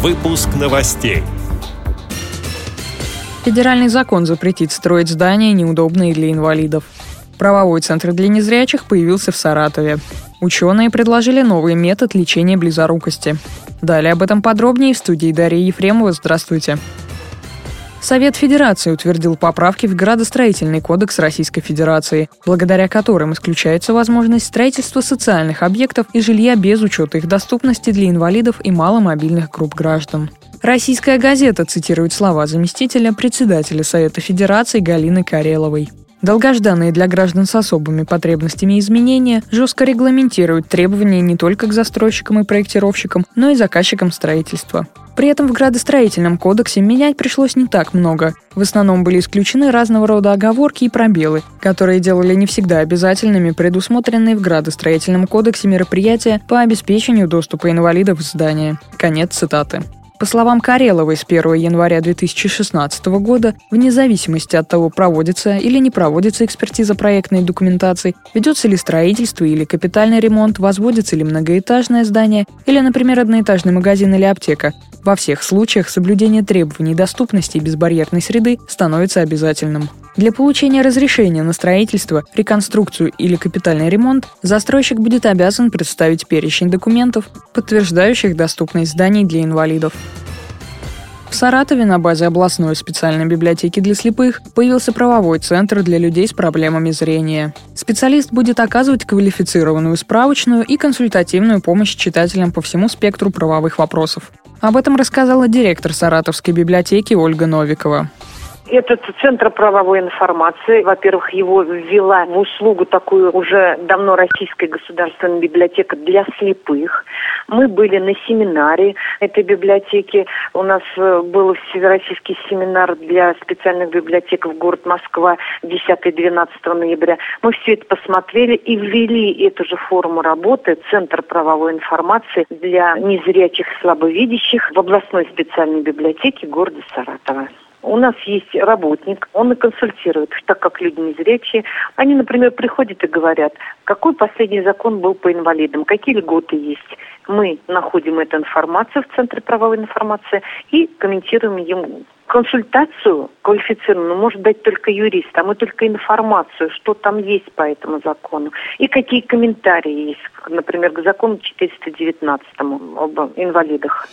Выпуск новостей. Федеральный закон запретит строить здания, неудобные для инвалидов. Правовой центр для незрячих появился в Саратове. Ученые предложили новый метод лечения близорукости. Далее об этом подробнее в студии Дарья Ефремова. Здравствуйте. Совет Федерации утвердил поправки в градостроительный кодекс Российской Федерации, благодаря которым исключается возможность строительства социальных объектов и жилья без учета их доступности для инвалидов и маломобильных групп граждан. Российская газета цитирует слова заместителя председателя Совета Федерации Галины Кареловой. Долгожданные для граждан с особыми потребностями изменения жестко регламентируют требования не только к застройщикам и проектировщикам, но и заказчикам строительства. При этом в градостроительном кодексе менять пришлось не так много. В основном были исключены разного рода оговорки и пробелы, которые делали не всегда обязательными предусмотренные в градостроительном кодексе мероприятия по обеспечению доступа инвалидов в здание. Конец цитаты. По словам Кареловой, с 1 января 2016 года, вне зависимости от того, проводится или не проводится экспертиза проектной документации, ведется ли строительство или капитальный ремонт, возводится ли многоэтажное здание или, например, одноэтажный магазин или аптека, во всех случаях соблюдение требований доступности и безбарьерной среды становится обязательным. Для получения разрешения на строительство, реконструкцию или капитальный ремонт застройщик будет обязан представить перечень документов, подтверждающих доступность зданий для инвалидов. В Саратове на базе областной специальной библиотеки для слепых появился правовой центр для людей с проблемами зрения. Специалист будет оказывать квалифицированную справочную и консультативную помощь читателям по всему спектру правовых вопросов. Об этом рассказала директор Саратовской библиотеки Ольга Новикова. Этот центр правовой информации, во-первых, его ввела в услугу такую уже давно Российская государственная библиотека для слепых. Мы были на семинаре этой библиотеки. У нас э, был всероссийский семинар для специальных библиотек в город Москва 10-12 ноября. Мы все это посмотрели и ввели эту же форму работы Центр правовой информации для незрячих слабовидящих в областной специальной библиотеке города Саратова. У нас есть работник, он и консультирует, так как люди незрячие. Они, например, приходят и говорят, какой последний закон был по инвалидам, какие льготы есть. Мы находим эту информацию в Центре правовой информации и комментируем ему консультацию квалифицированную может дать только юрист, а мы только информацию, что там есть по этому закону. И какие комментарии есть, например, к закону 419 об инвалидах.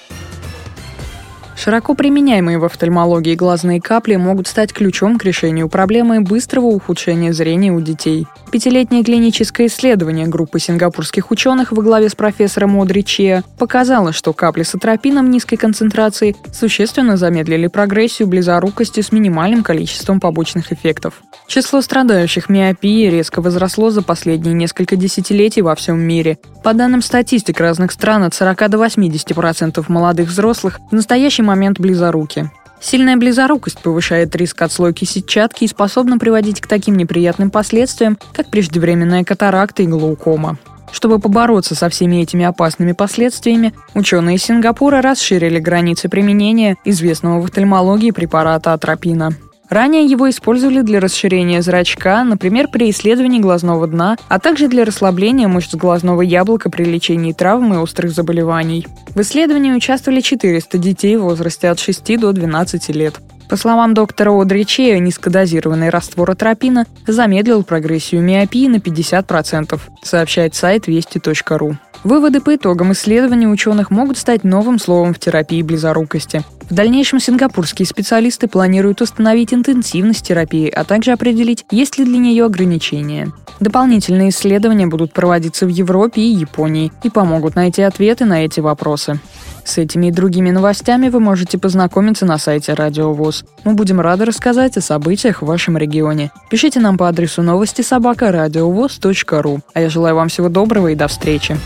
Широко применяемые в офтальмологии глазные капли могут стать ключом к решению проблемы быстрого ухудшения зрения у детей. Пятилетнее клиническое исследование группы сингапурских ученых во главе с профессором Одри Чеа показало, что капли с атропином низкой концентрации существенно замедлили прогрессию близорукости с минимальным количеством побочных эффектов. Число страдающих миопией резко возросло за последние несколько десятилетий во всем мире. По данным статистик разных стран, от 40 до 80% молодых взрослых в настоящий момент близоруки. Сильная близорукость повышает риск отслойки сетчатки и способна приводить к таким неприятным последствиям, как преждевременная катаракта и глаукома. Чтобы побороться со всеми этими опасными последствиями, ученые Сингапура расширили границы применения известного в офтальмологии препарата атропина. Ранее его использовали для расширения зрачка, например, при исследовании глазного дна, а также для расслабления мышц глазного яблока при лечении травм и острых заболеваний. В исследовании участвовали 400 детей в возрасте от 6 до 12 лет. По словам доктора Одри Чея, низкодозированный раствор атропина замедлил прогрессию миопии на 50%, сообщает сайт вести.ру. Выводы по итогам исследования ученых могут стать новым словом в терапии близорукости. В дальнейшем сингапурские специалисты планируют установить интенсивность терапии, а также определить, есть ли для нее ограничения. Дополнительные исследования будут проводиться в Европе и Японии и помогут найти ответы на эти вопросы. С этими и другими новостями вы можете познакомиться на сайте Радио ВОЗ. Мы будем рады рассказать о событиях в вашем регионе. Пишите нам по адресу новости собака ру. А я желаю вам всего доброго и до встречи.